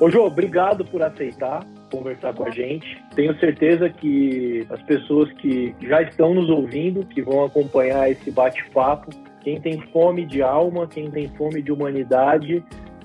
Ô, Jô, obrigado por aceitar conversar com a gente. Tenho certeza que as pessoas que já estão nos ouvindo, que vão acompanhar esse bate-papo, quem tem fome de alma, quem tem fome de humanidade,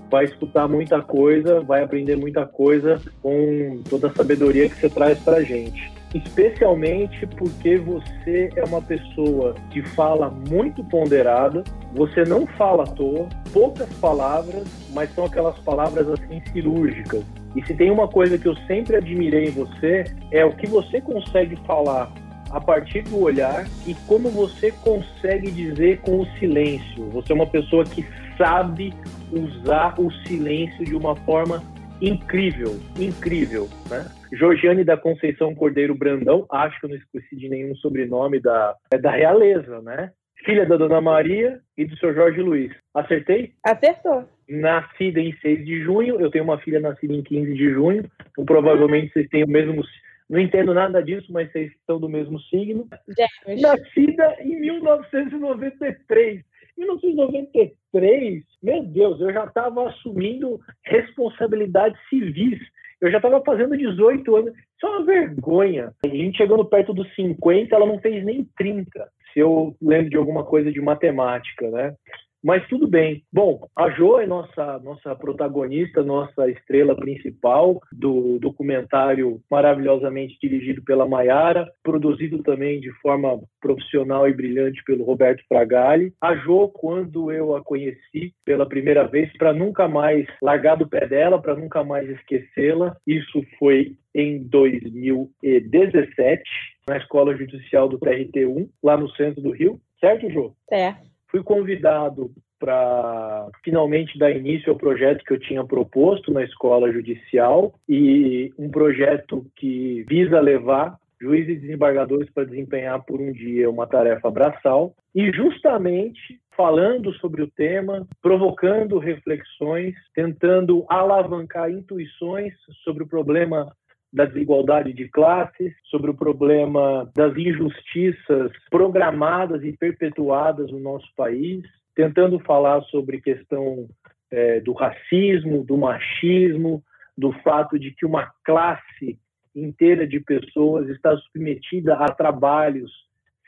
vai escutar muita coisa, vai aprender muita coisa com toda a sabedoria que você traz para a gente especialmente porque você é uma pessoa que fala muito ponderada, você não fala à toa, poucas palavras, mas são aquelas palavras assim cirúrgicas. E se tem uma coisa que eu sempre admirei em você, é o que você consegue falar a partir do olhar e como você consegue dizer com o silêncio. Você é uma pessoa que sabe usar o silêncio de uma forma incrível, incrível, né? Georgiane da Conceição Cordeiro Brandão, acho que eu não esqueci de nenhum sobrenome da, é da realeza, né? Filha da Dona Maria e do Sr. Jorge Luiz. Acertei? Acertou. Nascida em 6 de junho, eu tenho uma filha nascida em 15 de junho, então provavelmente vocês têm o mesmo. Não entendo nada disso, mas vocês estão do mesmo signo. Gêmeos. Nascida em 1993. 1993, meu Deus, eu já estava assumindo responsabilidades civis. Eu já estava fazendo 18 anos. Isso é uma vergonha. A gente chegando perto dos 50, ela não fez nem 30. Se eu lembro de alguma coisa de matemática, né? Mas tudo bem. Bom, a Jo é nossa, nossa protagonista, nossa estrela principal do documentário maravilhosamente dirigido pela Maiara, produzido também de forma profissional e brilhante pelo Roberto Fragali. A Jo, quando eu a conheci pela primeira vez, para nunca mais largar do pé dela, para nunca mais esquecê-la, isso foi em 2017, na Escola Judicial do TRT1, lá no centro do Rio. Certo, Jo? Certo fui convidado para finalmente dar início ao projeto que eu tinha proposto na escola judicial e um projeto que visa levar juízes e desembargadores para desempenhar por um dia uma tarefa braçal e justamente falando sobre o tema, provocando reflexões, tentando alavancar intuições sobre o problema da desigualdade de classes, sobre o problema das injustiças programadas e perpetuadas no nosso país, tentando falar sobre questão é, do racismo, do machismo, do fato de que uma classe inteira de pessoas está submetida a trabalhos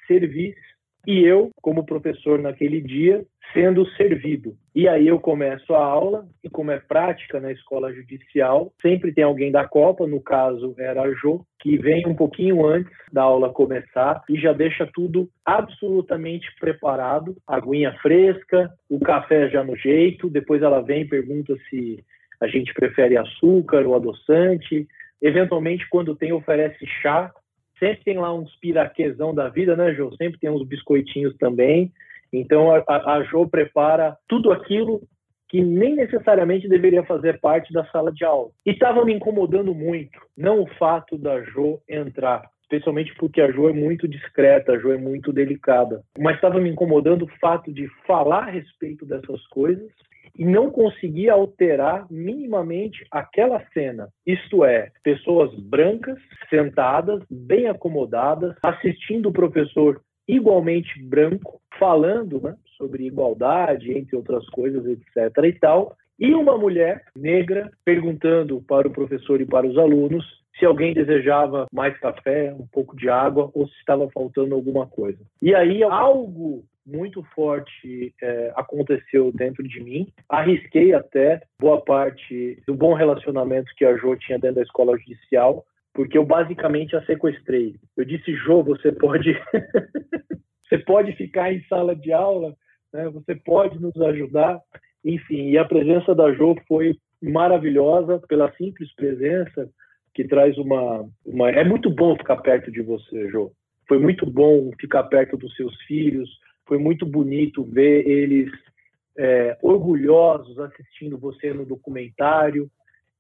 servis e eu, como professor naquele dia, sendo servido. E aí eu começo a aula, e como é prática na escola judicial, sempre tem alguém da Copa, no caso era a Jo, que vem um pouquinho antes da aula começar e já deixa tudo absolutamente preparado, aguinha fresca, o café já no jeito, depois ela vem e pergunta se a gente prefere açúcar ou adoçante, eventualmente quando tem oferece chá, sempre tem lá uns piraquezão da vida, né, Jô? Sempre tem uns biscoitinhos também. Então, a, a Jô prepara tudo aquilo que nem necessariamente deveria fazer parte da sala de aula. E estava me incomodando muito, não o fato da Jo entrar, especialmente porque a Jo é muito discreta, a Jo é muito delicada, mas estava me incomodando o fato de falar a respeito dessas coisas e não conseguir alterar minimamente aquela cena. Isto é, pessoas brancas, sentadas, bem acomodadas, assistindo o professor igualmente branco, falando né, sobre igualdade, entre outras coisas, etc. e tal, e uma mulher negra perguntando para o professor e para os alunos se alguém desejava mais café, um pouco de água ou se estava faltando alguma coisa. E aí algo muito forte é, aconteceu dentro de mim. Arrisquei até boa parte do bom relacionamento que a Jo tinha dentro da escola judicial, porque eu basicamente a sequestrei. Eu disse, Jo, você pode, você pode ficar em sala de aula, né? você pode nos ajudar. Enfim, e a presença da Jo foi maravilhosa pela simples presença que traz uma, uma... É muito bom ficar perto de você, Jo. Foi muito bom ficar perto dos seus filhos, foi muito bonito ver eles é, orgulhosos assistindo você no documentário.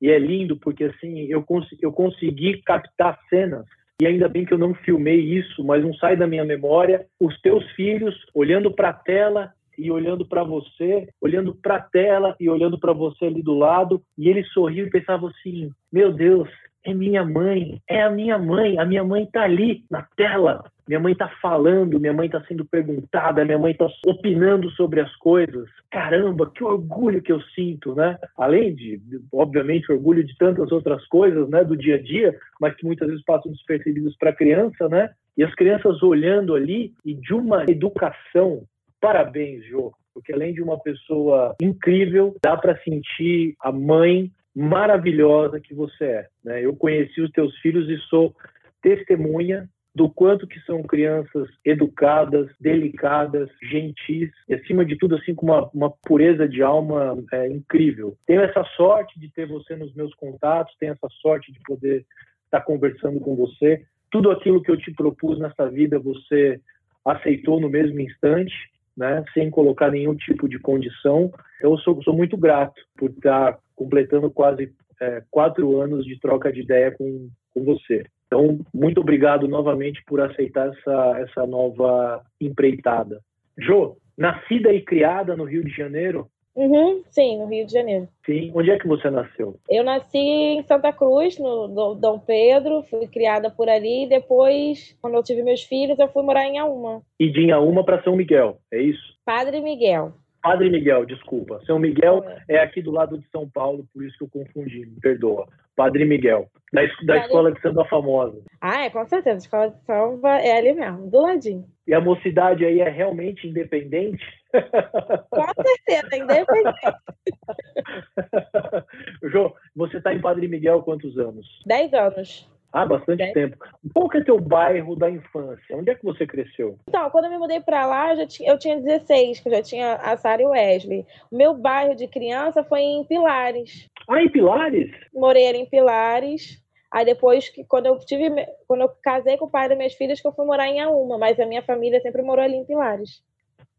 E é lindo porque assim eu, cons eu consegui captar cenas. E ainda bem que eu não filmei isso, mas não sai da minha memória. Os teus filhos olhando para a tela e olhando para você, olhando para a tela e olhando para você ali do lado, e ele sorriu e pensava assim: "Meu Deus, é minha mãe, é a minha mãe, a minha mãe está ali na tela, minha mãe está falando, minha mãe está sendo perguntada, minha mãe está opinando sobre as coisas. Caramba, que orgulho que eu sinto, né? Além de, obviamente, orgulho de tantas outras coisas, né, do dia a dia, mas que muitas vezes passam despercebidos para a criança, né? E as crianças olhando ali e de uma educação. Parabéns, Jô, porque além de uma pessoa incrível, dá para sentir a mãe maravilhosa que você é. Né? Eu conheci os teus filhos e sou testemunha do quanto que são crianças educadas, delicadas, gentis e acima de tudo assim com uma, uma pureza de alma é, incrível. Tenho essa sorte de ter você nos meus contatos, tenho essa sorte de poder estar conversando com você. Tudo aquilo que eu te propus nessa vida você aceitou no mesmo instante, né, sem colocar nenhum tipo de condição. Eu sou, sou muito grato por estar completando quase é, quatro anos de troca de ideia com, com você. Então, muito obrigado novamente por aceitar essa, essa nova empreitada. Jo, nascida e criada no Rio de Janeiro? Uhum, sim, no Rio de Janeiro. Sim. Onde é que você nasceu? Eu nasci em Santa Cruz, no Dom Pedro, fui criada por ali. E depois, quando eu tive meus filhos, eu fui morar em Auma. E de Auma para São Miguel, é isso? Padre Miguel. Padre Miguel, desculpa. São Miguel é. é aqui do lado de São Paulo, por isso que eu confundi, me perdoa. Padre Miguel, da, da escola de samba famosa. Ah, é, com certeza. A escola de samba é ali mesmo, do ladinho. E a mocidade aí é realmente independente? Com certeza, independente. Jô, você está em Padre Miguel há quantos anos? Dez anos. Ah, bastante é. tempo. Qual que é teu bairro da infância? Onde é que você cresceu? Então, quando eu me mudei para lá, eu, tinha, eu tinha 16, que eu já tinha a Sara e o Wesley. O meu bairro de criança foi em Pilares. Ah, em Pilares? Morei em Pilares. Aí depois que quando eu tive, quando eu casei com o pai das minhas filhas, que eu fui morar em Auma, mas a minha família sempre morou ali em Pilares.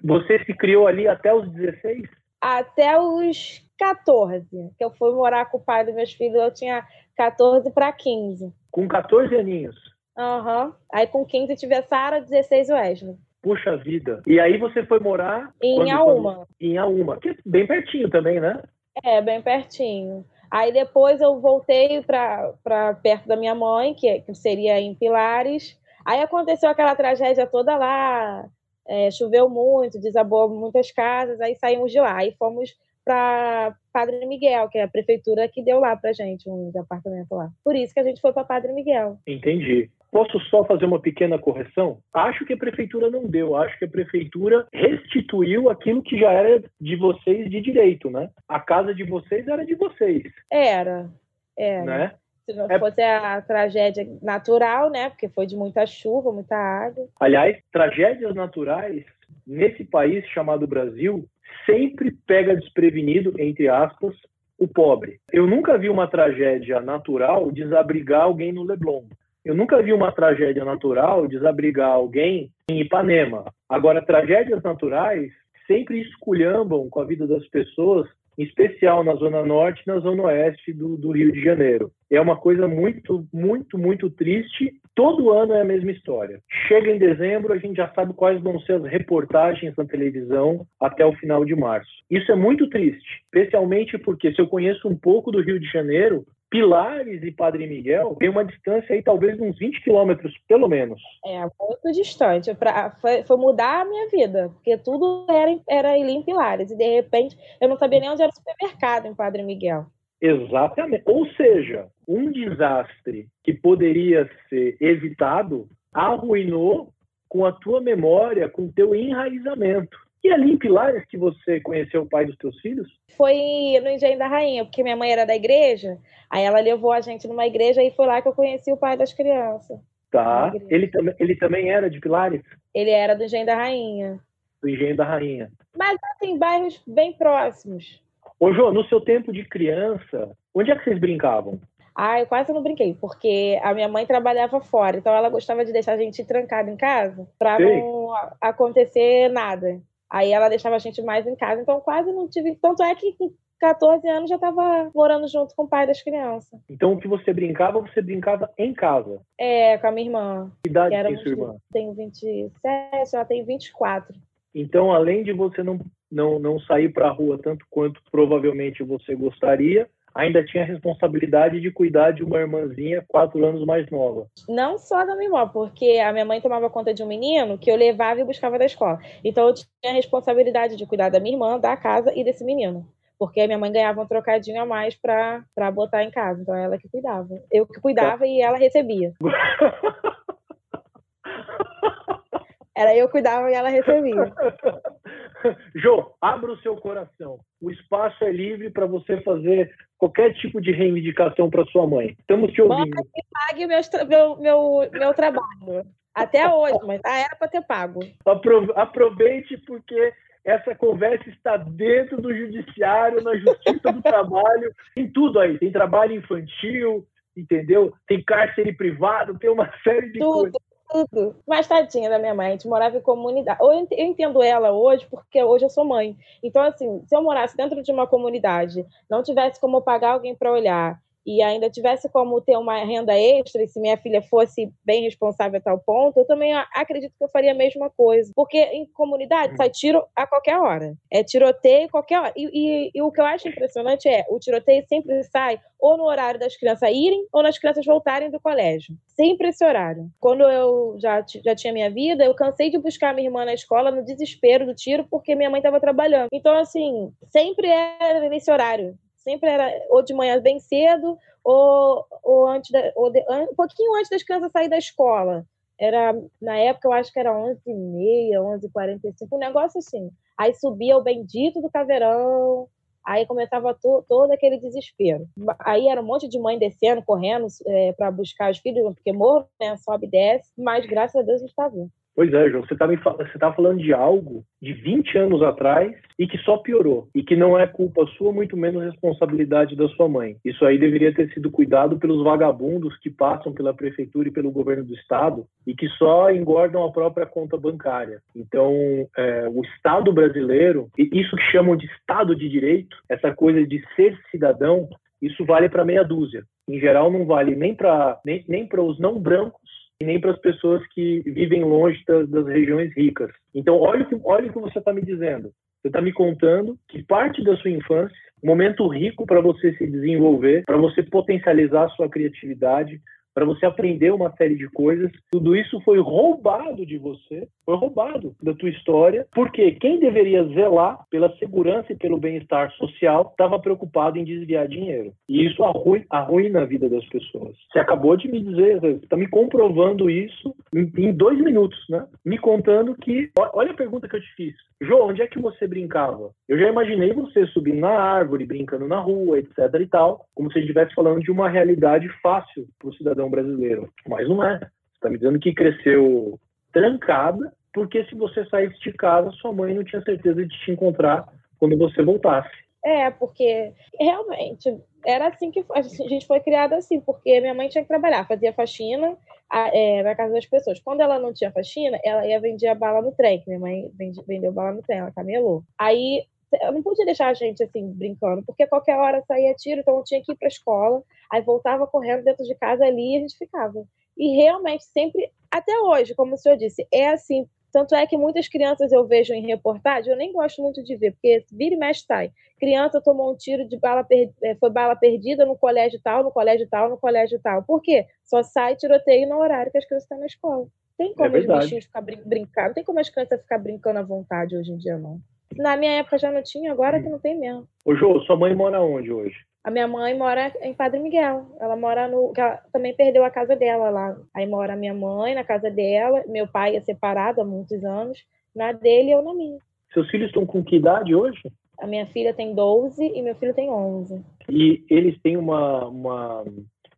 Você se criou ali até os 16? Até os 14, que eu fui morar com o pai dos meus filhos, eu tinha 14 para 15. Com 14 aninhos? Aham. Uhum. Aí com 15 tive a Sara, 16 o Wesley. Puxa vida. E aí você foi morar... Em quando, Auma. Quando... Em Auma, que é bem pertinho também, né? É, bem pertinho. Aí depois eu voltei para perto da minha mãe, que, que seria em Pilares. Aí aconteceu aquela tragédia toda lá, é, choveu muito, desabou muitas casas, aí saímos de lá. Aí fomos para Padre Miguel, que é a prefeitura que deu lá para gente um apartamento lá. Por isso que a gente foi para Padre Miguel. Entendi. Posso só fazer uma pequena correção? Acho que a prefeitura não deu, acho que a prefeitura restituiu aquilo que já era de vocês de direito, né? A casa de vocês era de vocês. Era, era. Né? Se não é... fosse a tragédia natural, né? Porque foi de muita chuva, muita água. Aliás, tragédias naturais nesse país chamado Brasil sempre pega desprevenido, entre aspas, o pobre. Eu nunca vi uma tragédia natural desabrigar alguém no Leblon. Eu nunca vi uma tragédia natural desabrigar alguém em Ipanema. Agora, tragédias naturais sempre esculhambam com a vida das pessoas em especial na Zona Norte e na Zona Oeste do, do, Rio de Janeiro. É uma coisa muito, muito, muito triste. Todo ano é a mesma história. Chega em dezembro, a gente já sabe quais vão ser as reportagens na televisão até o final de março. Isso é muito triste, especialmente porque se eu conheço um pouco do Rio de Janeiro, Pilares e Padre Miguel tem uma distância aí talvez de uns 20 quilômetros, pelo menos. É, muito distante. Pra, foi, foi, mudar a minha vida, porque tudo era, era ali em Pilares. E de repente eu não sabia nem onde era o supermercado em Padre Miguel. Exatamente. Ou seja, um desastre que poderia ser evitado arruinou com a tua memória, com o teu enraizamento. E ali em Pilares que você conheceu o pai dos teus filhos? Foi no Engenho da Rainha, porque minha mãe era da igreja, aí ela levou a gente numa igreja e foi lá que eu conheci o pai das crianças. Tá. Ele, ele também era de Pilares? Ele era do Engenho da Rainha. Do Engenho da Rainha. Mas tem bairros bem próximos. Ô, Jô, no seu tempo de criança, onde é que vocês brincavam? Ah, eu quase não brinquei, porque a minha mãe trabalhava fora, então ela gostava de deixar a gente trancado em casa para não acontecer nada. Aí ela deixava a gente mais em casa, então quase não tive. Tanto é que com 14 anos já estava morando junto com o pai das crianças. Então o que você brincava, você brincava em casa? É, com a minha irmã. Que idade tem sua irmã? Tenho 27, ela tem 24. Então, além de você não, não, não sair para a rua tanto quanto provavelmente você gostaria, ainda tinha a responsabilidade de cuidar de uma irmãzinha quatro anos mais nova. Não só da minha irmã, porque a minha mãe tomava conta de um menino que eu levava e buscava da escola. Então eu tinha a responsabilidade de cuidar da minha irmã, da casa e desse menino. Porque a minha mãe ganhava um trocadinho a mais para botar em casa. Então ela que cuidava. Eu que cuidava e ela recebia. Era eu cuidava e ela recebia. Jô, abra o seu coração. O espaço é livre para você fazer qualquer tipo de reivindicação para sua mãe. Estamos te ouvindo. Mãe, que pague meu, meu, meu trabalho. Até hoje, mas ah, era para ter pago. Aproveite porque essa conversa está dentro do judiciário, na justiça do trabalho, tem tudo aí. Tem trabalho infantil, entendeu? Tem cárcere privado, tem uma série de tudo. coisas tudo. Mas tadinha da minha mãe, a gente morava em comunidade. Eu entendo ela hoje, porque hoje eu sou mãe. Então, assim, se eu morasse dentro de uma comunidade, não tivesse como pagar alguém para olhar, e ainda tivesse como ter uma renda extra, e se minha filha fosse bem responsável a tal ponto, eu também acredito que eu faria a mesma coisa. Porque em comunidade hum. sai tiro a qualquer hora. É tiroteio a qualquer hora. E, e, e, o que eu acho impressionante é o tiroteio sempre sai ou no horário das crianças irem ou nas crianças voltarem do colégio. Sempre esse horário. Quando eu já, já tinha minha vida, eu cansei de buscar minha irmã na escola no desespero do tiro porque minha mãe estava trabalhando. Então, assim, sempre era nesse horário sempre era ou de manhã bem cedo ou, ou, antes da, ou de, um pouquinho antes das crianças saírem da escola. Era, na época, eu acho que era 11h30, 11h45, um negócio assim. Aí subia o bendito do caveirão, aí começava to, todo aquele desespero. Aí era um monte de mãe descendo, correndo é, para buscar os filhos, porque morro, né, sobe e desce, mas graças a Deus a gente está vindo. Pois é, João, você está você tá falando de algo de 20 anos atrás e que só piorou. E que não é culpa sua, muito menos responsabilidade da sua mãe. Isso aí deveria ter sido cuidado pelos vagabundos que passam pela prefeitura e pelo governo do estado e que só engordam a própria conta bancária. Então, é, o Estado brasileiro, isso que chamam de Estado de Direito, essa coisa de ser cidadão, isso vale para meia dúzia. Em geral, não vale nem para nem, nem os não brancos e nem para as pessoas que vivem longe das, das, regiões ricas. Então, olha o que, olha o que você está me dizendo. Você está me contando que parte da sua infância, momento rico para você se desenvolver, para você potencializar a sua criatividade, para você aprender uma série de coisas. Tudo isso foi roubado de você, foi roubado da tua história, porque quem deveria zelar pela segurança e pelo bem-estar social estava preocupado em desviar dinheiro. E isso arruina, a vida das pessoas. Você acabou de me dizer, está me comprovando isso em, em, dois minutos, né? Me contando que, olha a pergunta que eu te fiz. João, onde é que você brincava? Eu já imaginei você subindo na árvore, brincando na rua, etc e tal, como se estivesse falando de uma realidade fácil para o cidadão brasileiro. Mas não é. Você está me dizendo que cresceu trancada, porque se você saísse de casa, sua mãe não tinha certeza de te encontrar quando você voltasse. É, porque realmente era assim que a gente foi criada assim, porque minha mãe tinha que trabalhar, fazia faxina é, na casa das pessoas. Quando ela não tinha faxina, ela ia vender bala no trem, minha mãe vendeu bala no trem, ela camelou. Aí eu não podia deixar a gente assim brincando, porque qualquer hora saía tiro, então eu tinha que ir para a escola, aí voltava correndo dentro de casa ali e a gente ficava. E realmente sempre, até hoje, como o senhor disse, é assim. Tanto é que muitas crianças eu vejo em reportagem, eu nem gosto muito de ver, porque vira e mexe sai. Criança tomou um tiro de bala, per... Eh, foi bala perdida no colégio tal, no colégio tal, no colégio tal. Por quê? Só sai tiroteio no horário que as crianças estão na escola. Tem como é os bichinhos ficar brin... brincar, não tem como as crianças ficar brincando à vontade hoje em dia, não. Na minha época já não tinha, agora que não tem mesmo. Ô, Jô, sua mãe mora onde hoje? A minha mãe mora em Padre Miguel. Ela mora no. Ela também perdeu a casa dela lá. Aí mora a minha mãe na casa dela. Meu pai é separado há muitos anos. Na dele eu na minha. Seus filhos estão com que idade hoje? A minha filha tem 12 e meu filho tem 11. E eles têm uma, uma,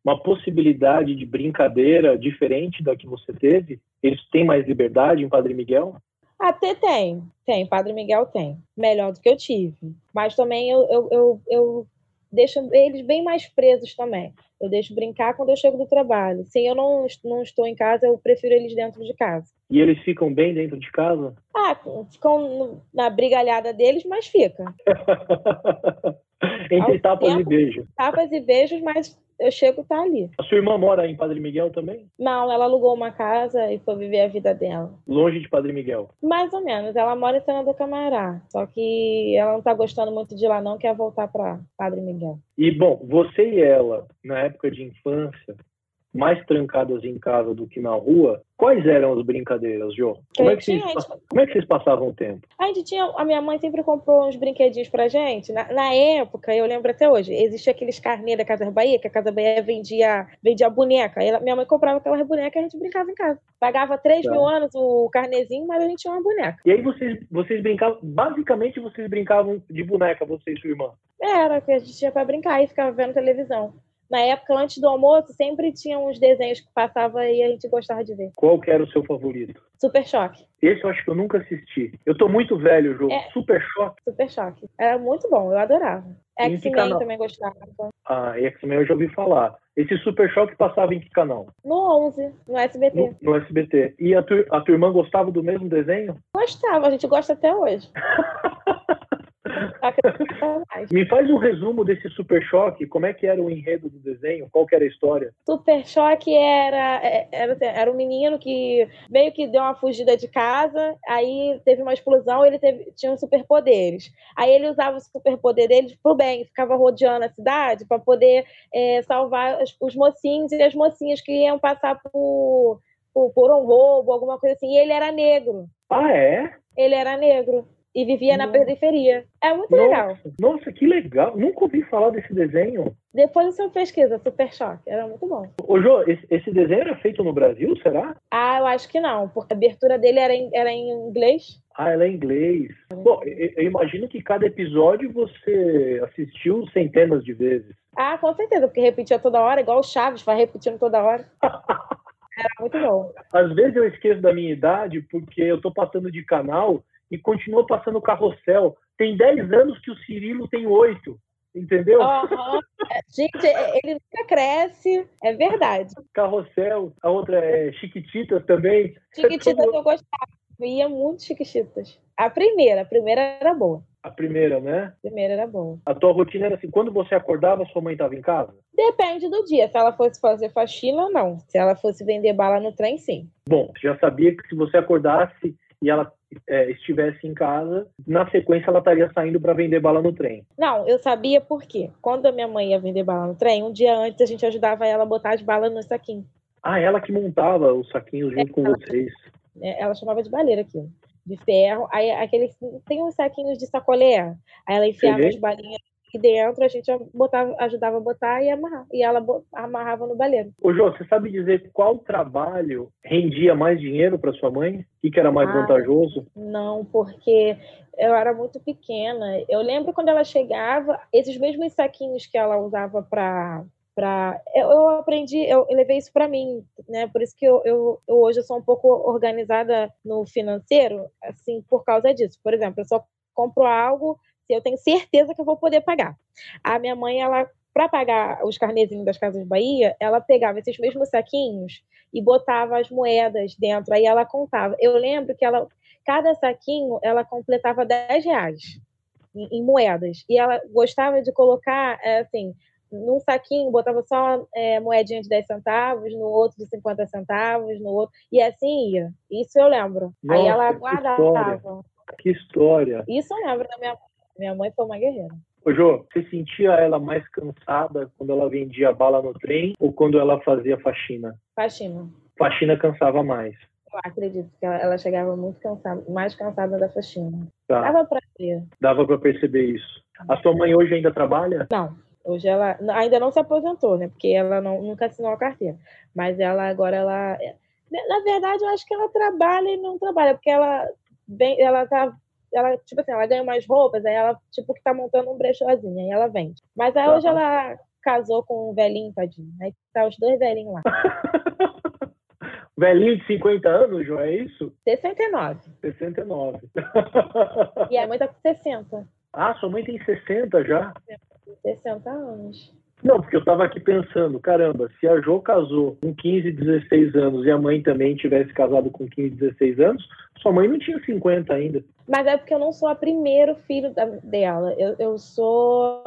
uma possibilidade de brincadeira diferente da que você teve? Eles têm mais liberdade em Padre Miguel? Até tem, tem. Padre Miguel tem. Melhor do que eu tive. Mas também eu, eu, eu, eu deixo eles bem mais presos também. Eu deixo brincar quando eu chego do trabalho. Se eu não, não estou em casa, eu prefiro eles dentro de casa. E eles ficam bem dentro de casa? Ah, ficam na brigalhada deles, mas fica. Entre tapas tempo, e beijos. Tapas e beijos, mas eu chego tá ali. A sua irmã mora em Padre Miguel também? Não, ela alugou uma casa e foi viver a vida dela. Longe de Padre Miguel? Mais ou menos. Ela mora em Senador Camará. Só que ela não tá gostando muito de lá, não, quer voltar para Padre Miguel. E, bom, você e ela, na época de infância, mais trancadas em casa do que na rua, quais eram as brincadeiras, Jô? Como, é que, vocês, como é que vocês passavam o tempo? A gente tinha, a minha mãe sempre comprou uns brinquedinhos pra gente. Na, na época, eu lembro até hoje, existia aqueles carnê da Casa Bahia, que a Casa Bahia vendia, vendia boneca. Ela, minha mãe comprava aquelas bonecas e a gente brincava em casa. Pagava 3 tá. mil anos o carnezinho, mas a gente tinha uma boneca. E aí vocês, vocês brincavam, basicamente vocês brincavam de boneca, você e sua irmã? Era, que a gente tinha pra brincar e ficava vendo televisão na época, antes do almoço, sempre tinha uns desenhos que passava e a gente gostava de ver. Qual que era o seu favorito? Super Choque. Esse eu acho que eu nunca assisti. Eu tô muito velho, jogo. É, Super Choque. Super Choque. Era muito bom, eu adorava. X-Men também gostava. Ah, X-Men eu já ouvi falar. Esse Super Choque passava em que canal? No 11, no SBT. No, no SBT. E a, tu, a tua irmã gostava do mesmo desenho? Gostava, a gente gosta até hoje. Me faz um resumo desse Super Choque. Como é que era o enredo do desenho? Qual era a história? Super Choque era, é, era, assim, era um menino que meio que deu uma fugida de casa, aí teve uma explosão, ele teve, tinha superpoderes. Aí ele usava o superpoder dele pro bem, ficava rodeando a cidade para poder é, salvar os, os mocinhos e as mocinhas que iam passar por, por, por um roubo, alguma coisa assim. E ele era negro. Ah, é? Ele era negro e vivia Nossa. na periferia. É muito Nossa. legal. Nossa, que legal. Nunca ouvi falar desse desenho. Depois você pesquisa, Super Choque. Era muito bom. Ô, Jô, esse, esse, desenho era feito no Brasil, será? Ah, eu acho que não, porque a abertura dele era em, era em inglês. Ah, ela é em inglês. Bom, eu, eu imagino que cada episódio você assistiu centenas de vezes. Ah, com certeza, porque repetia toda hora, igual o Chaves, vai repetindo toda hora. Era muito bom. Às vezes eu esqueço da minha idade porque eu tô passando de canal e continua passando carrossel. Tem 10 anos que o Cirilo tem 8. Entendeu? Uhum. Gente, ele nunca cresce, é verdade. Carrossel, a outra é Chiquititas também. Chiquititas eu gostava, eu ia muito Chiquititas. A primeira, a primeira era boa. A primeira, né? A primeira era boa. A tua rotina era assim, quando você acordava, sua mãe estava em casa? Depende do dia. Se ela fosse fazer faxina, não. Se ela fosse vender bala no trem, sim. Bom, já sabia que se você acordasse e ela é, estivesse em casa, na sequência ela estaria saindo para vender bala no trem. Não, eu sabia por quê. Quando a minha mãe ia vender bala no trem, um dia antes a gente ajudava ela a botar as balas no saquinho. Ah, ela que montava os saquinhos junto é, com ela, vocês. É, ela chamava de baleira aquilo, de ferro. Aí aqueles tem uns saquinhos de sacolé. Aí ela enfiava as balinhas e dentro a gente botava, ajudava a botar e amarrar. E ela amarrava no baleiro. Ô, Jô, você sabe dizer qual trabalho rendia mais dinheiro para sua mãe? O que, era mais ah, vantajoso? Não, porque eu era muito pequena. Eu lembro quando ela chegava, esses mesmos saquinhos que ela usava para Pra... Eu, eu, aprendi, eu, eu levei isso para mim, né? Por isso que eu, eu, eu, hoje eu sou um pouco organizada no financeiro, assim, por causa disso. Por exemplo, eu só compro algo eu tenho certeza que eu vou poder pagar. A minha mãe, ela para pagar os carnezinhos das Casas Bahia, ela pegava esses mesmos saquinhos e botava as moedas dentro, aí ela contava. Eu lembro que ela, cada saquinho, ela completava 10 reais em, em moedas. E ela gostava de colocar, é, assim, num saquinho botava só é, moedinha de 10 centavos, no outro de 50 centavos, no outro, e assim ia. Isso eu lembro. Nossa, aí ela guardava. Que história. Isso eu lembro da minha minha mãe foi uma guerreira. Ô, Jô, você sentia ela mais cansada quando ela vendia bala no trem ou quando ela fazia faxina? Faxina. Faxina cansava mais. Eu acredito que ela, ela chegava muito cansada, mais cansada da faxina. Tá. Dava pra ver. Dava pra perceber isso. A sua mãe hoje ainda trabalha? Não. Hoje ela ainda não se aposentou, né? Porque ela não, nunca assinou a carteira. Mas ela agora ela. Na verdade, eu acho que ela trabalha e não trabalha, porque ela, bem, ela tá ela, tipo assim, ela ganha mais roupas, aí ela, tipo, que tá montando um brechózinho, aí ela vende. Mas aí hoje ela casou com um velhinho, tadinho. Aí tá os dois velhinhos lá. Velhinho de 50 anos, João, é isso? 69. 69. E a mãe tá com 60. Ah, sua mãe tem 60 já? 60 anos. Não, porque eu estava aqui pensando, caramba, se a Jo casou com 15, 16 anos e a mãe também tivesse casado com 15, 16 anos, sua mãe não tinha 50 ainda. Mas é porque eu não sou a primeiro filho da, dela. Eu, eu sou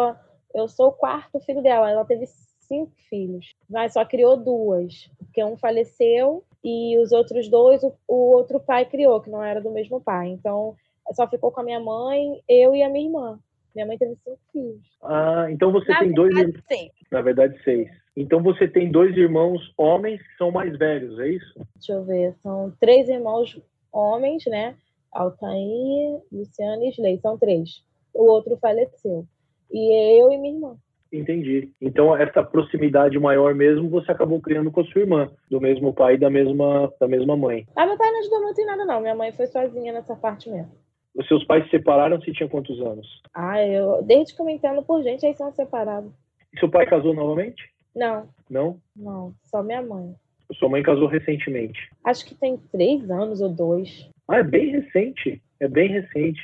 eu sou o quarto filho dela. Ela teve cinco filhos, mas só criou duas, porque um faleceu e os outros dois o, o outro pai criou, que não era do mesmo pai. Então só ficou com a minha mãe, eu e a minha irmã. Minha mãe teve cinco filhos. Ah, então você Na tem dois. verdade, sim. Na verdade, seis. Então você tem dois irmãos homens que são mais velhos, é isso? Deixa eu ver, são três irmãos homens, né? Altair, Luciano e Slay, são três. O outro faleceu. E eu e minha irmã. Entendi. Então essa proximidade maior mesmo você acabou criando com a sua irmã, do mesmo pai e da mesma da mesma mãe. Ah, meu pai não ajudou muito em nada, não. Minha mãe foi sozinha nessa parte mesmo. Os seus pais se separaram se tinha quantos anos? Ah, eu. Desde que eu me entendo por gente, aí são separados. E seu pai casou novamente? Não, Não? não. Só minha mãe. Sua mãe casou recentemente. Acho que tem três anos ou dois. Ah, é bem recente. É bem recente.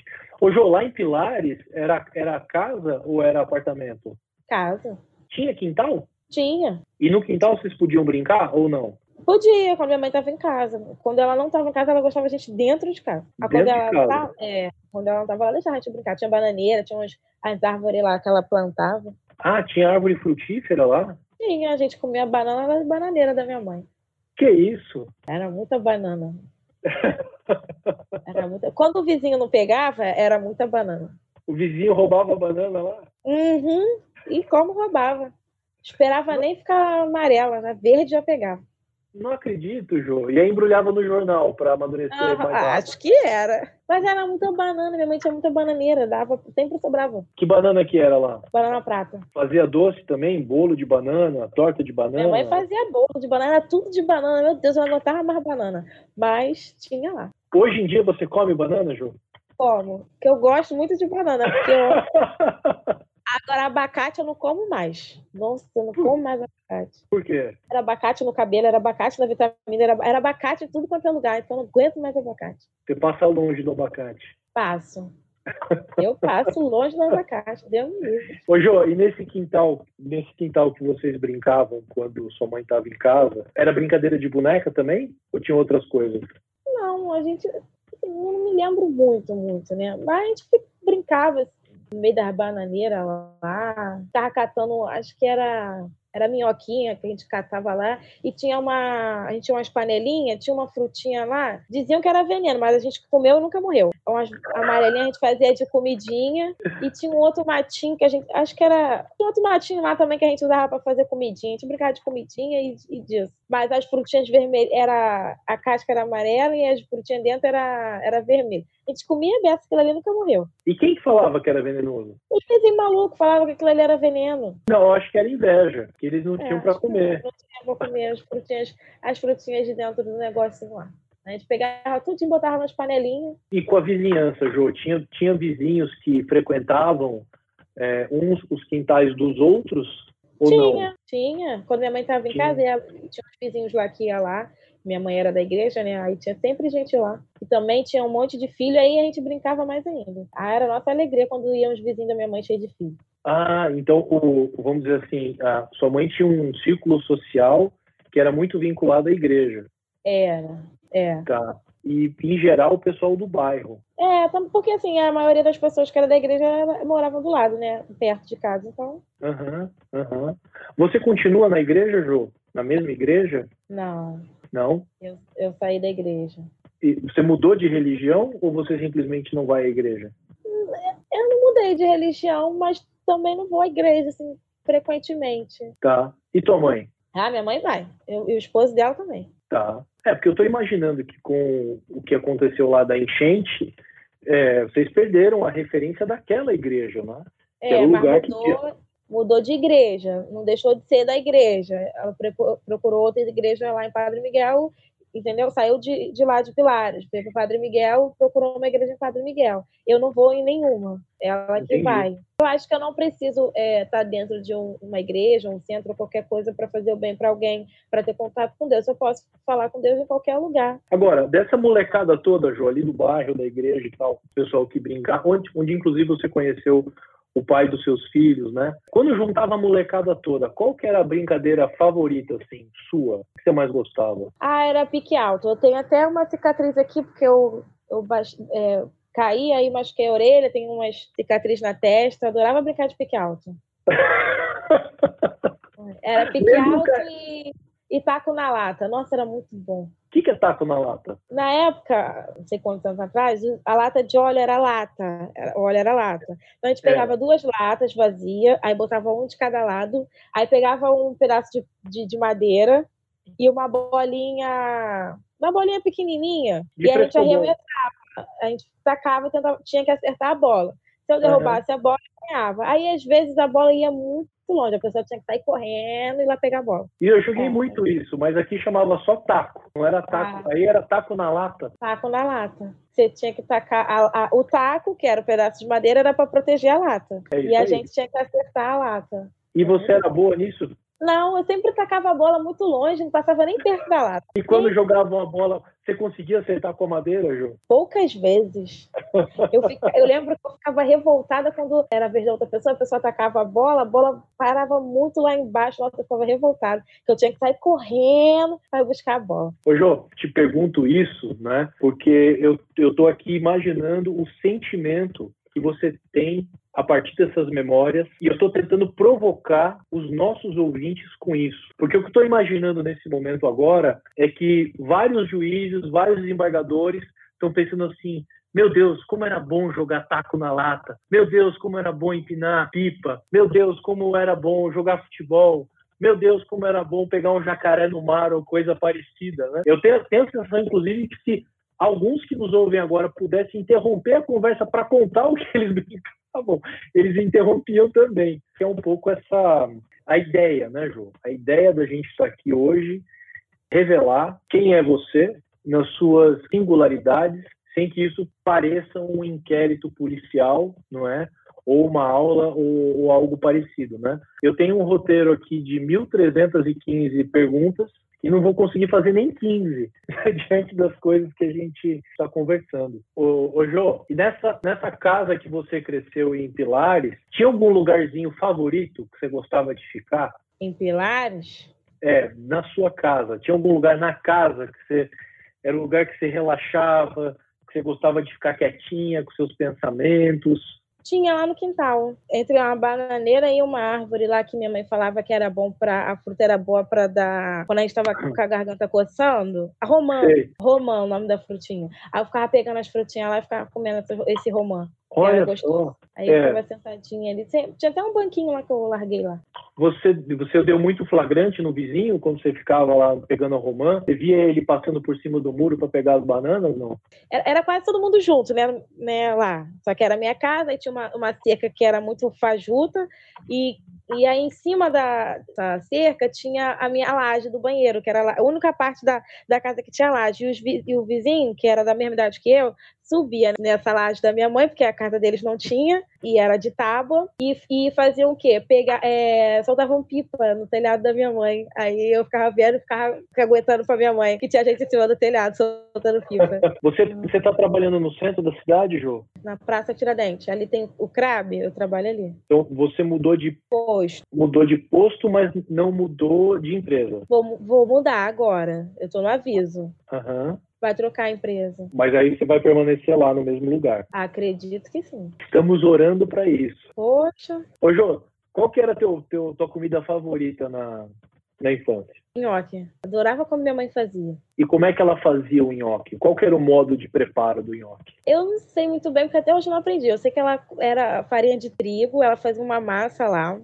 Jô, lá em Pilares, era, era casa ou era apartamento? Casa. Tinha quintal? Tinha. E no quintal vocês podiam brincar ou não? Podia, quando minha mãe estava em casa. Quando ela não estava em casa, ela gostava de gente dentro de casa. Ah, Dentro quando de ela casa? Tava, é, quando ela não estava, ela deixava a gente brincar. Tinha bananeira, tinha umas, as árvores lá que ela plantava. Ah, tinha árvore frutífera lá? Tinha, a gente comia banana nas bananeiras da minha mãe. Que isso? Era muita banana. Era muita... Quando o vizinho não pegava, era muita banana. O vizinho roubava banana lá? Uhum. E como roubava. Esperava nem ficar amarela, né? Verde já pegava. Não acredito, Jô. E aí embrulhava no jornal para amadurecer Ah, mais rápido. acho que era. Mas era muita banana, minha mãe tinha muita bananeira, dava, sempre sobrava. Que banana que era lá? Banana prata. Fazia doce também? Bolo de banana? Torta de banana? Minha mãe fazia bolo de banana, tudo de banana. Meu Deus, ela botava mais banana. Mas tinha lá. Hoje em dia você come banana, Jô? Como? Porque eu gosto muito de banana. Porque eu... Agora, abacate eu não como mais. Nossa, eu não como mais abacate. Por quê? Era abacate no cabelo, era abacate na vitamina, era, era abacate em tudo quanto é lugar. Então eu não aguento mais abacate. Você passa longe do abacate. Passo. Eu passo longe do abacate. Deus me livre. Ô, Jô, e nesse quintal, nesse quintal que vocês brincavam quando sua mãe estava em casa, era brincadeira de boneca também? Ou tinha outras coisas? Não, a gente. Eu não me lembro muito, muito, né? Mas a gente brincava assim, no meio das bananeiras lá. Tava catando, acho que era. Era minhoquinha que a gente catava lá. E tinha uma. A gente tinha umas panelinhas, tinha uma frutinha lá. Diziam que era veneno, mas a gente comeu e nunca morreu. Umas amarelinhas a gente fazia de comidinha. E tinha um outro matinho que a gente. Acho que era. Tinha outro matinho lá também que a gente usava para fazer comidinha. A gente brincava de comidinha e, e disso. Mas as frutinhas vermelhas. Era, a casca era amarela e as frutinhas dentro era, era vermelha. A gente comia dessa, aquilo ali nunca morreu. E quem que falava que era venenoso? Os vizinhos malucos falavam que aquilo ali era veneno. Não, eu acho que era inveja, que eles não É, tinham para comer. Não comer as frutinhas, as frutinhas de dentro do negócio lá. A gente pegava tudo e botava nas panelinhas. E com a vizinhança, Jô, tinha, tinha vizinhos que frequentavam é, uns os quintais dos outros ou tinha, não? tinha. Quando minha mãe estava em Tinha. casa, ela- tinha uns vizinhos lá que ia lá. Minha mãe era da igreja, né? Aí tinha sempre gente lá. E também tinha um monte de filho, aí a gente brincava mais ainda. Ah, era a nossa alegria quando iam os vizinhos da minha mãe cheios de filho. Ah, então, o, vamos dizer assim, a sua mãe tinha um círculo social que era muito vinculado à igreja, Era, é. tá? E, em geral, o pessoal do bairro. É, porque assim, a maioria das pessoas que era da igreja moravam do lado, né? Perto de casa, então. Aham, aham. Você continua na igreja, Jô? Na mesma igreja? Não, Não? eu, eu saí da igreja. E você mudou de religião ou você simplesmente não vai à igreja? Eu não mudei de religião, mas também não vou à igreja, assim, frequentemente. Tá. E tua mãe? Ah, minha mãe vai. Eu, e o esposo dela também. Tá. É, porque eu tô imaginando que com o que aconteceu lá da enchente, é, vocês perderam a referência daquela igreja, né? Que era É, o mas lugar que mudou, mudou de igreja, não deixou de ser da igreja. Ela procurou outra igreja lá em Padre Miguel, entendeu? Saiu de, de lá de Pilares, para Padre Miguel, procurou uma igreja em Padre Miguel. Eu não vou em nenhuma, ela que vai. Eu acho que eu não preciso estar dentro de um- uma igreja, um centro, qualquer coisa para fazer o bem para alguém, para ter contato com Deus. Eu posso falar com Deus em qualquer lugar. Agora, dessa molecada toda, Jô, ali do bairro, da igreja e tal, o pessoal que brinca, onde, onde inclusive você conheceu o pai dos seus filhos, né? Quando juntava a molecada toda, qual que era a brincadeira favorita, assim, sua? que você mais gostava? Ah, era pique alto. Eu tenho até uma cicatriz aqui, porque eu, eu é, caí, aí machuquei a orelha, tenho umas cicatrizes na testa. Adorava brincar de pique alto. era pique alto e, e taco na lata. Nossa, era muito bom. O que, que é taco na lata? Na época, não sei quantos anos atrás, a lata de óleo era lata. O óleo era lata. Então a gente pegava é. duas latas vazias, aí botava um de cada lado, aí pegava um pedaço de, de, de madeira e uma bolinha, uma bolinha pequenininha, de e a gente arremessava. A gente tacava, tentava, tinha que acertar a bola. Se eu derrubasse uhum. a bola, eu ganhava. Aí, às vezes, a bola ia muito longe, a pessoa tinha que sair correndo e lá pegar a bola. E eu joguei é. muito isso, mas aqui chamava só taco, não era taco. Ah. Aí era taco na lata. Taco na lata. Você tinha que tacar a, a, o taco, que era o um pedaço de madeira, era para proteger a lata. É e a aí. gente tinha que acertar a lata. E você era boa nisso? Não, eu sempre tacava a bola muito longe, não passava nem perto da lata. E quando jogava uma bola, você conseguia acertar com a madeira, Ju? Poucas vezes. Eu, fica, eu lembro que eu ficava revoltada quando era a vez da outra pessoa, a pessoa atacava a bola, a bola parava muito lá embaixo, nossa, eu ficava revoltada, que eu tinha que sair correndo para buscar a bola. Ô, Jô, te pergunto isso, né? Porque eu, eu tô aqui imaginando o sentimento que você tem a partir dessas memórias e eu estou tentando provocar os nossos ouvintes com isso. Porque o que estou imaginando nesse momento agora é que vários juízes, vários desembargadores estão pensando assim: meu Deus, como era bom jogar taco na lata. Meu Deus, como era bom empinar pipa. Meu Deus, como era bom jogar futebol. Meu Deus, como era bom pegar um jacaré no mar ou coisa parecida. Né? Eu tenho, tenho a sensação, inclusive, que se alguns que nos ouvem agora pudessem interromper a conversa para contar o que eles brincavam, eles interrompiam também. Que é um pouco essa a ideia, né, João? A ideia da gente estar aqui hoje, revelar quem é você nas suas singularidades, sem que isso pareça um inquérito policial, não é? Ou uma aula ou, ou algo parecido, né? Eu tenho um roteiro aqui de 1.315 perguntas e não vou conseguir fazer nem 15 diante das coisas que a gente está conversando. Ô, ô Jô, e nessa, nessa casa que você cresceu em Pilares, tinha algum lugarzinho favorito que você gostava de ficar? Em Pilares? É, na sua casa. Tinha algum lugar na casa que você era um lugar que você relaxava, que você gostava de ficar quietinha com seus pensamentos? Tinha lá no quintal, entre uma bananeira e uma árvore lá que minha mãe falava que era bom para a fruta era boa para dar quando a gente estava com a garganta coçando. A romã, romã, o nome da frutinha. Aí eu ficava pegando as frutinhas lá e ficava comendo esse romã. Olha só. Aí é. eu ficava sentadinha ali. Tinha até um banquinho lá que eu larguei lá. Você, você deu muito flagrante no vizinho quando você ficava lá pegando a romã? Você via ele passando por cima do muro para pegar as bananas, não? Era, era, quase todo mundo junto, né, né, lá. Só que era minha casa e tinha uma, uma cerca que era muito fajuta e e aí, em cima da, da, cerca, tinha a minha laje do banheiro, que era a única parte da, da casa que tinha laje. E, os, e o vizinho, que era da mesma idade que eu, subia nessa laje da minha mãe, porque a casa deles não tinha, e era de tábua, e, e faziam o quê? Pegar, é, soltavam pipa no telhado da minha mãe. Aí eu ficava vendo e ficava aguentando pra minha mãe, que tinha gente em cima do telhado soltando pipa. você, você tá trabalhando no centro da cidade, Jô? Na Praça Tiradentes. Ali tem o CRAB, eu trabalho ali. Então você mudou de posto. Mudou de posto, mas não mudou de empresa. Vou, vou mudar agora. Eu tô no aviso. Aham. Uhum vai trocar a empresa. Mas aí você vai permanecer lá no mesmo lugar. Acredito que sim. Estamos orando para isso. Poxa. Ô, Jô, qual que era teu, teu tua comida favorita na, na infância? Nhoque. Adorava como minha mãe fazia. E como é que ela fazia o nhoque? Qual que era o modo de preparo do nhoque? Eu não sei muito bem, porque até hoje eu não aprendi. Eu sei que ela era farinha de trigo, ela fazia uma massa lá,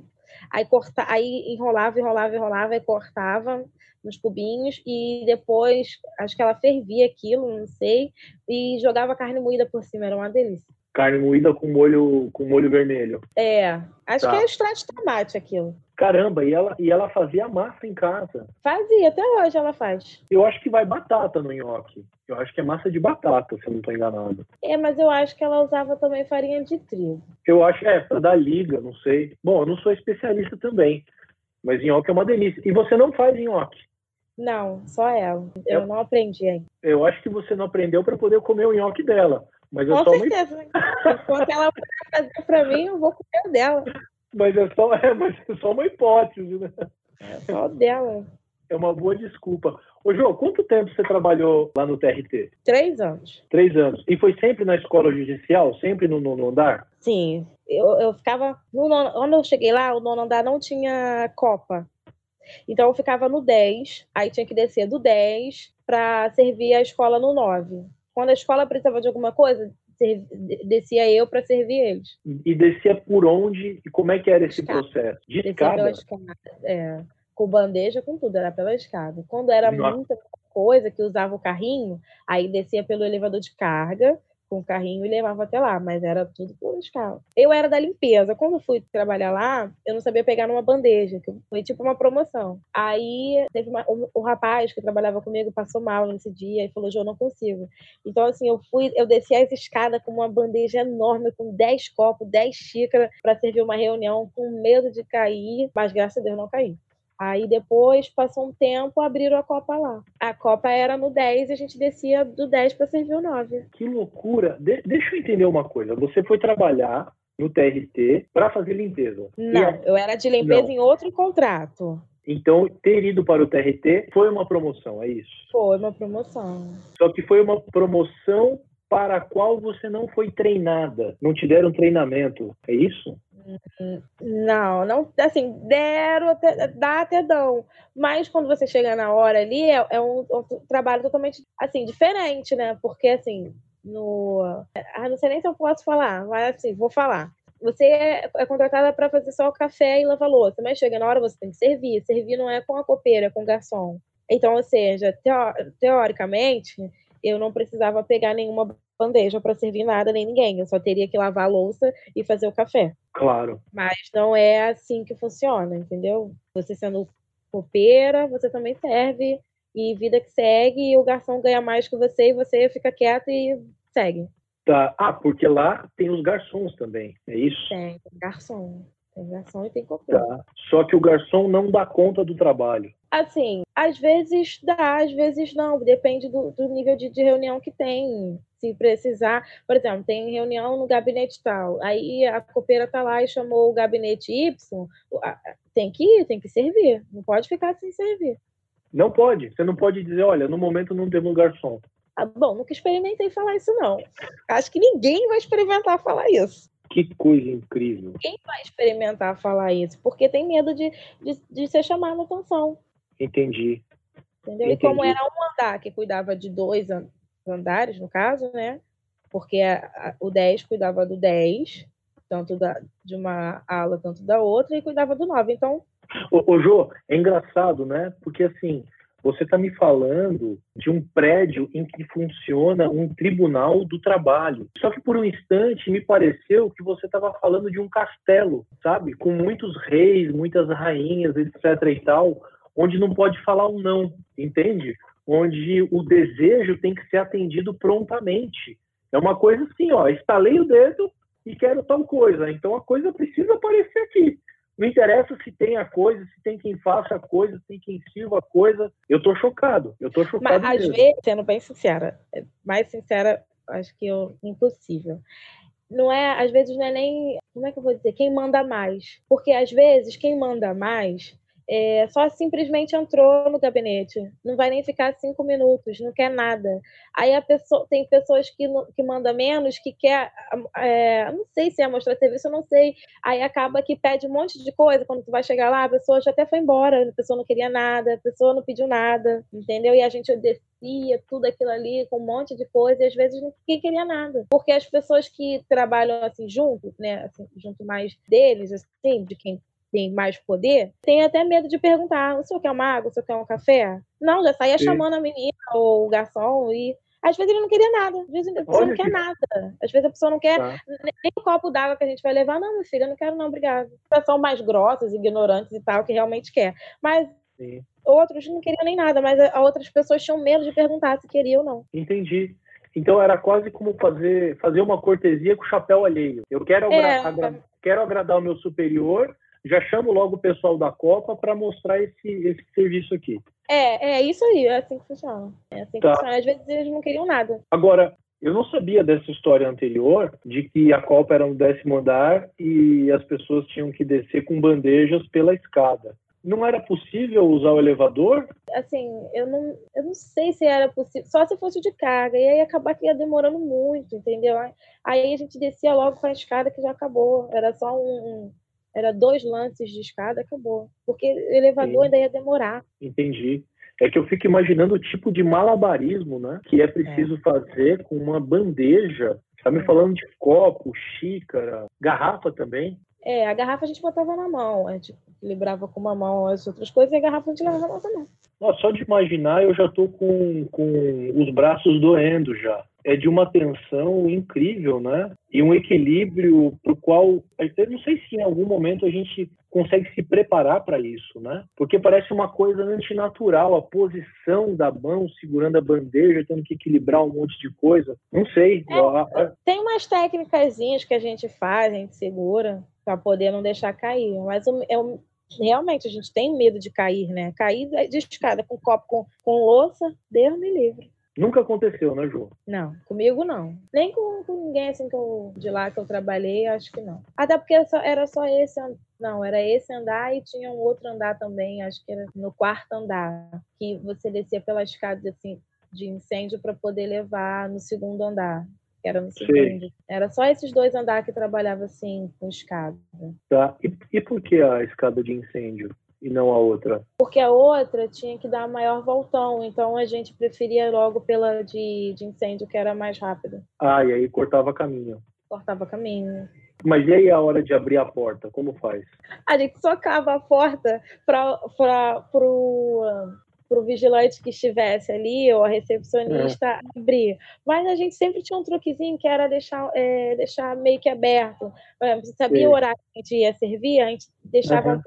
aí, corta, aí enrolava, enrolava, enrolava e cortava nos cubinhos e depois acho que ela fervia aquilo, não sei, e jogava carne moída por cima, era uma delícia. Carne moída com molho com molho vermelho. É, acho tá. que é extrato de tomate aquilo. Caramba, e ela, e ela fazia massa em casa. Fazia, até hoje ela faz. Eu acho que vai batata no nhoque. Eu acho que é massa de batata, se eu não estou enganado. É, mas eu acho que ela usava também farinha de trigo. Eu acho, é, para dar liga, não sei. Bom, eu não sou especialista também, mas nhoque é uma delícia. E você não faz nhoque? Não, só ela. Eu, eu não aprendi ainda. Eu acho que você não aprendeu para poder comer o nhoque dela. Mas é Com certeza. Uma... Enquanto ela fazer para mim, eu vou comer dela. Mas é só, é, mas é só uma hipótese, né? É só dela. É uma boa desculpa. Ô, João, quanto tempo você trabalhou lá no TRT? Três anos. Três anos. E foi sempre na escola judicial? Sempre no nono andar? Sim. Eu, eu ficava. No nono, quando eu cheguei lá, o nono andar não tinha copa. Então eu ficava no 10, aí tinha que descer do 10 para servir a escola no 9. Quando a escola precisava de alguma coisa, descia eu para servir eles. E descia por onde e como é que era esse escada. processo? De descia escada? Escada. É, com bandeja, com tudo, era pela escada. Quando era Nossa. muita coisa que usava o carrinho, aí descia pelo elevador de carga com o carrinho e levava até lá, mas era tudo por escala. Eu era da limpeza. Quando fui trabalhar lá, eu não sabia pegar numa bandeja, que foi tipo uma promoção. Aí teve uma, o, o, rapaz que trabalhava comigo passou mal nesse dia e falou: "João, não consigo". Então assim, eu fui, eu desci as escadas com uma bandeja enorme com 10 copos, 10 xícaras para servir uma reunião com medo de cair, mas graças a Deus não caí. Aí depois, passou um tempo, abriram a Copa lá. A Copa era no 10 e a gente descia do 10 para servir o 9. Que loucura! De deixa eu entender uma coisa. Você foi trabalhar no TRT para fazer limpeza. Não, a... eu era de limpeza Não. em outro contrato. Então, ter ido para o TRT foi uma promoção, é isso? Foi uma promoção. Só que foi uma promoção para a qual você não foi treinada, não te deram treinamento, é isso? Não, não, assim, deram, até, dá até dão, mas quando você chega na hora ali, é, é um, um, trabalho totalmente, assim, diferente, né, porque, assim, no... Ah, não sei nem se eu posso falar, mas, assim, vou falar. Você é, é contratada para fazer só o café e lavar louça, mas chega na hora você tem que servir, servir não é com a copeira, é com o garçom. Então, ou seja, teo, teoricamente, eu não precisava pegar nenhuma bandeja para servir nada nem ninguém. Eu só teria que lavar a louça e fazer o café. Claro. Mas não é assim que funciona, entendeu? Você sendo copeira, você também serve e vida que segue, e o garçom ganha mais que você e você fica quieto e segue. Tá. Ah, porque lá tem os garçons também, é isso? Tem, garçom. Tem garçom e tem copeiro. Tá. Só que o garçom não dá conta do trabalho. Assim, às vezes dá, às vezes não. Depende do, do nível de, de, reunião que tem. Se precisar, por exemplo, tem reunião no gabinete tal, aí a copeira tá lá e chamou o gabinete Y, tem que ir, tem que servir. Não pode ficar sem servir. Não pode. Você não pode dizer, olha, no momento não temos garçom. Ah, bom, nunca experimentei falar isso, não. Acho que ninguém vai experimentar falar isso. Que coisa incrível. Quem vai experimentar falar isso? Porque tem medo de, de, de ser chamado a atenção. Entendi. Entendeu? Entendi. E como era um andar que cuidava de dois andares, no caso, né? Porque a, a, o 10 cuidava do 10, tanto da, de uma ala, tanto da outra, e cuidava do 9. Então. Ô, ô Jô, é engraçado, né? Porque assim, você está me falando de um prédio em que funciona um tribunal do trabalho. Só que por um instante me pareceu que você estava falando de um castelo, sabe? Com muitos reis, muitas rainhas, etc. e tal, onde não pode falar um não, entende? Onde o desejo tem que ser atendido prontamente. É uma coisa assim, ó, estalei o dedo e quero tal coisa. Então a coisa precisa aparecer aqui. Não interessa se tem a coisa, se tem quem faça a coisa, se tem quem sirva a coisa. Eu tô chocado. Eu tô chocado. Mas às vezes, sendo bem sincera, mais sincera, acho que eu, impossível. Não é, às vezes não é nem, como é que eu vou dizer, quem manda mais. Porque às vezes quem manda mais é, só simplesmente entrou no gabinete, não vai nem ficar cinco minutos, não quer nada. Aí a pessoa tem pessoas que, que manda menos, que quer, é, não sei se é mostrar serviço, eu não sei. Aí acaba que pede um monte de coisa, quando tu vai chegar lá, a pessoa já até foi embora, a pessoa não queria nada, a pessoa não pediu nada, entendeu? E a gente descia tudo aquilo ali com um monte de coisa, e às vezes ninguém queria nada. Porque as pessoas que trabalham assim junto, né, assim, junto mais deles, assim, de quem tem mais poder, tem até medo de perguntar: o senhor quer uma água? O senhor quer um café? Não, já saía Sim. chamando a menina ou o garçom e. Às vezes ele não queria nada, às vezes a pessoa Olha não quer que... nada. Às vezes a pessoa não quer tá. nem o copo d'água que a gente vai levar. Não, meu filho, eu não quero, não, obrigado. São mais grossas, ignorantes e tal, que realmente quer. Mas Sim. outros não queriam nem nada, mas outras pessoas tinham medo de perguntar se queria ou não. Entendi. Então era quase como fazer, fazer uma cortesia com o chapéu alheio. Eu quero, é, agra quero agradar o meu superior, já chamo logo o pessoal da Copa para mostrar esse, esse serviço aqui. É, é isso aí, é assim que funciona. É assim que tá. funciona. Às vezes eles não queriam nada. Agora, Eu não sabia dessa história anterior, de que a Copa era no décimo andar e as pessoas tinham que descer com bandejas pela escada. Não era possível usar o elevador? Assim, eu não, eu não sei se era possível, só se fosse de carga, e aí acabar que ia demorando muito, entendeu? Aí a gente descia logo com a escada que já acabou, era só um, era dois lances de escada, acabou. Porque o elevador Sim. ainda ia demorar. Entendi. É que eu fico imaginando o tipo de malabarismo, né? Que é preciso é. fazer com uma bandeja. Tá me é. falando de copo, xícara, garrafa também. É, a garrafa a gente botava na mão, a gente equilibrava com uma mão as outras coisas e a garrafa a gente levava na outra mão. Nossa, só de imaginar eu já tô com, com os braços doendo já é de uma tensão incrível, né? E um equilíbrio para o qual, eu não sei se em algum momento a gente consegue se preparar para isso, né? Porque parece uma coisa antinatural, a posição da mão segurando a bandeja, tendo que equilibrar um monte de coisa. Não sei. É, tem umas técnicas que a gente faz, a gente segura para poder não deixar cair, mas é realmente a gente tem medo de cair, né? Cair de escada com copo com, com louça, Deus me livre. Nunca aconteceu, né, Ju? Não, comigo não. Nem com, com, ninguém assim que eu, de lá que eu trabalhei, acho que não. Até porque era só, era só esse não, era esse andar e tinha um outro andar também, acho que era no quarto andar, que você descia pelas escadas assim de incêndio para poder levar no segundo andar. Que era no segundo. Era só esses dois andares que trabalhava assim com escada. Tá. E, e por que a escada de incêndio? e não a outra? Porque a outra tinha que dar maior voltão, então a gente preferia logo pela de, de incêndio, que era mais rápida. Ah, e aí cortava caminho. Cortava caminho. Mas e aí a hora de abrir a porta, como faz? A gente socava a porta para o pro vigilante que estivesse ali, ou a recepcionista, é. abrir. Mas a gente sempre tinha um truquezinho que era deixar, é, deixar meio que aberto. Você sabia Sim. o horário que a gente ia servir? A gente deixava uhum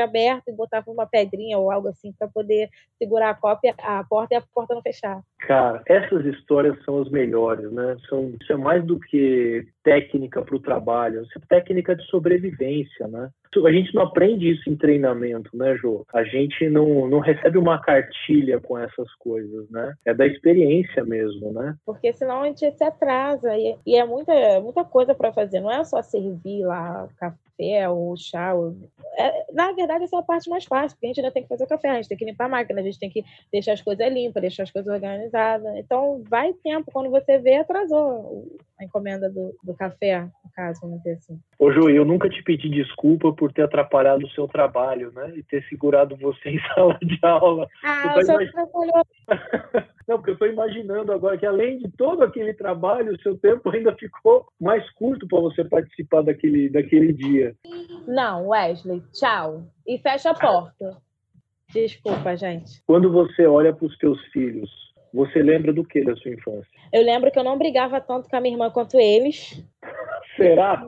aberto e botava uma pedrinha ou algo assim para poder segurar a cópia, a porta e a porta não fechar. Cara, essas histórias são as melhores, né? São, isso é mais do que técnica para o trabalho, técnica de sobrevivência, né? A gente não aprende isso em treinamento, né, Jô? A gente não, não recebe uma cartilha com essas coisas, né? É da experiência mesmo, né? Porque senão a gente se atrasa e, e é muita, muita coisa para fazer, não é só servir lá café ou chá. Ou... É, na verdade, essa é a parte mais fácil, porque a gente ainda tem que fazer o café, a gente tem que limpar a máquina, a gente tem que deixar as coisas limpas, deixar as coisas organizadas. Então, vai tempo, quando você vê, atrasou a encomenda do, do café, no caso, vamos dizer assim. Ô, Ju, eu nunca te pedi desculpa por ter atrapalhado o seu trabalho, né? E ter segurado você em sala de aula. Ah, senhor imag... atrapalhou. Não, porque eu estou imaginando agora que além de todo aquele trabalho, o seu tempo ainda ficou mais curto para você participar daquele, daquele dia. Não, Wesley, tchau. E fecha a porta. Desculpa, gente. Quando você olha para os seus filhos, você lembra do que da sua infância? Eu lembro que eu não brigava tanto com a minha irmã quanto eles. Será?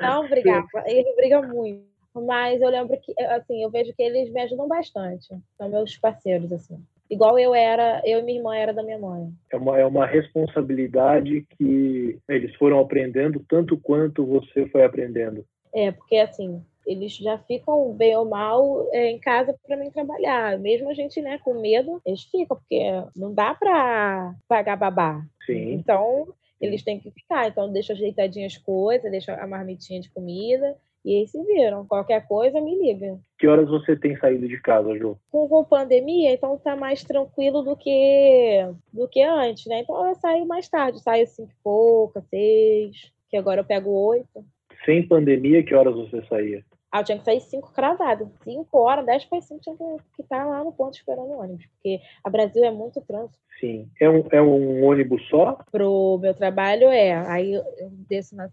Não brigava. Eles brigam muito. Mas eu lembro que, assim, eu vejo que eles me ajudam bastante. São meus parceiros, assim. Igual eu era, eu e minha irmã era da minha mãe. É uma, é uma responsabilidade que eles foram aprendendo tanto quanto você foi aprendendo. É, porque assim, eles já ficam bem ou mal é, em casa para mim trabalhar. Mesmo a gente, né, com medo, eles ficam, porque não dá para pagar babá. Sim. Então, eles têm que ficar. Então, deixa ajeitadinhas as coisas, deixa a marmitinha de comida. E aí se viram. Qualquer coisa, me liga. Que horas você tem saído de casa, Ju? Com, com pandemia, então tá mais tranquilo do que do que antes, né? Então eu saio mais tarde. Saio cinco e pouca, seis. Que agora eu pego oito. Sem pandemia, que horas você saía? Ah, eu tinha que sair cinco cravado. Cinco horas, dez para cinco, tinha que estar lá no ponto esperando o ônibus. Porque a Brasil é muito trânsito. Sim. É um, é um ônibus só? Pro meu trabalho é. Aí eu desço na,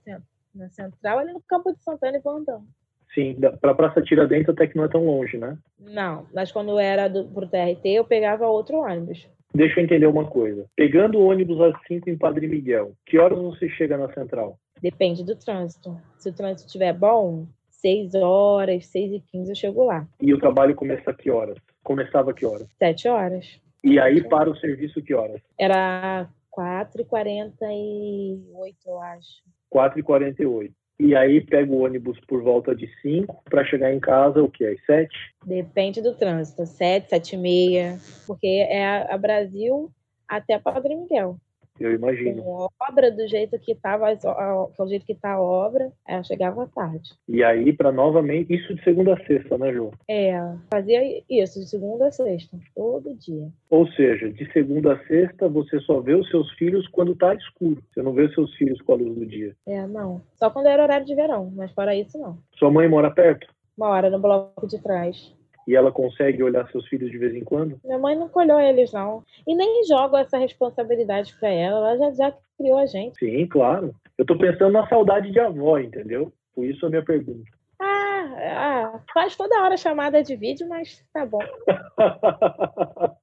na central, ali no Campo de Santana e vou andando. Sim, para a Praça Tiradentes até que não é tão longe, né? Não, mas quando era do, pro TRT, eu pegava outro ônibus. Deixa eu entender uma coisa. Pegando o ônibus às 5 em Padre Miguel, que horas você chega na central? Depende do trânsito. Se o trânsito estiver bom, 6 horas, 6 e 15 eu chego lá. E o trabalho começa a que horas? Começava a que horas? 7 horas. E aí para o serviço que horas? Era 4 e 48, eu acho. 4 e 48. E aí pega o ônibus por volta de 5 para chegar em casa, o que? Às 7? Depende do trânsito, 7, 7 e meia. Porque é a, Brasil até Padre Miguel. Eu imagino. Com obra do jeito que estava, do jeito que está a obra, ela chegava à tarde. E aí, para novamente, isso de segunda a sexta, né, João? É, fazia isso de segunda a sexta, todo dia. Ou seja, de segunda a sexta, você só vê os seus filhos quando está escuro. Você não vê os seus filhos com a luz do dia. É, não. Só quando era horário de verão, mas fora isso, não. Sua mãe mora perto? Mora no bloco de trás e ela consegue olhar seus filhos de vez em quando? Minha mãe não colhou eles, não. E nem joga essa responsabilidade para ela. Ela já, já criou a gente. Sim, claro. Eu tô pensando na saudade de avó, entendeu? Por isso a minha pergunta. Ah, ah faz toda hora chamada de vídeo, mas tá bom.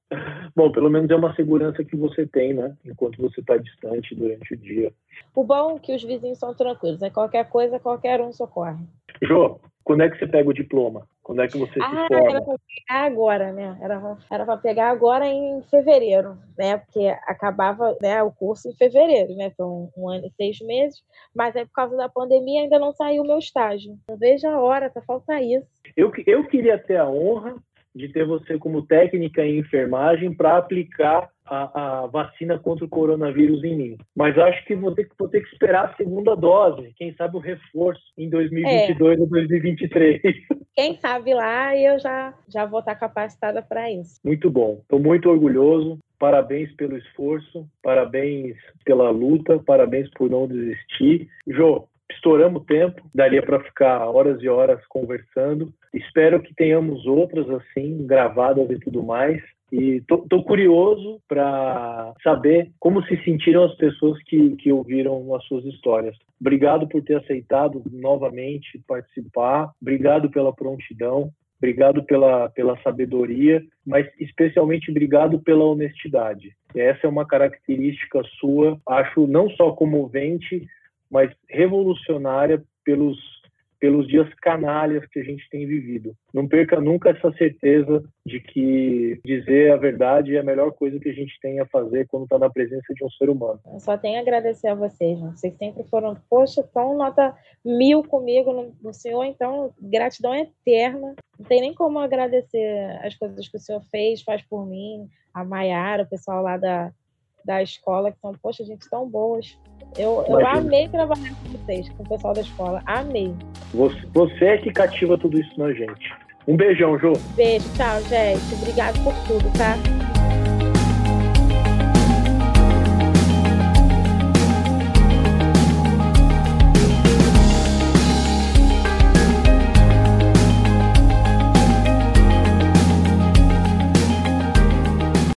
bom, pelo menos é uma segurança que você tem, né? Enquanto você está distante durante o dia. O bom é que os vizinhos são tranquilos. É qualquer coisa, qualquer um socorre. Jô, quando é que você pega o diploma? Quando é que você ah, se forma? Era para pegar agora, né? Era, era para pegar agora em fevereiro, né? Porque acabava né, o curso em fevereiro, né? São um ano e seis meses, mas é por causa da pandemia ainda não saiu o meu estágio. Não vejo a hora, tá falta isso. Eu, eu queria ter a honra de ter você como técnica em enfermagem para aplicar a, a, vacina contra o coronavírus em mim. Mas acho que vou ter, vou ter que esperar a segunda dose, quem sabe o reforço em 2022 é. ou 2023. Quem sabe lá eu já, já vou estar capacitada para isso. Muito bom. Estou muito orgulhoso. Parabéns pelo esforço, parabéns pela luta, parabéns por não desistir. Jô, estouramos tempo, daria para ficar horas e horas conversando. Espero que tenhamos outras assim, gravadas e tudo mais. E tô, tô curioso para saber como se sentiram as pessoas que, que ouviram as suas histórias. Obrigado por ter aceitado novamente participar. Obrigado pela prontidão. Obrigado pela, pela sabedoria, mas especialmente obrigado pela honestidade. Essa é uma característica sua, acho não só comovente, mas revolucionária pelos pelos dias canalhas que a gente tem vivido. Não perca nunca essa certeza de que dizer a verdade é a melhor coisa que a gente tem a fazer quando está na presença de um ser humano. Eu só tenho a agradecer a vocês, vocês sempre foram, poxa, tão nota mil comigo no, no senhor, então gratidão eterna. Não tem nem como agradecer as coisas que o senhor fez, faz por mim, a Maiara, o pessoal lá da, da escola, que são, poxa, gente, tão boas. Eu, eu amei trabalhar com vocês, com o pessoal da escola. Amei. Você, você é que cativa tudo isso na gente. Um beijão, Jô. Beijo, tchau, gente. Obrigado por tudo, tá?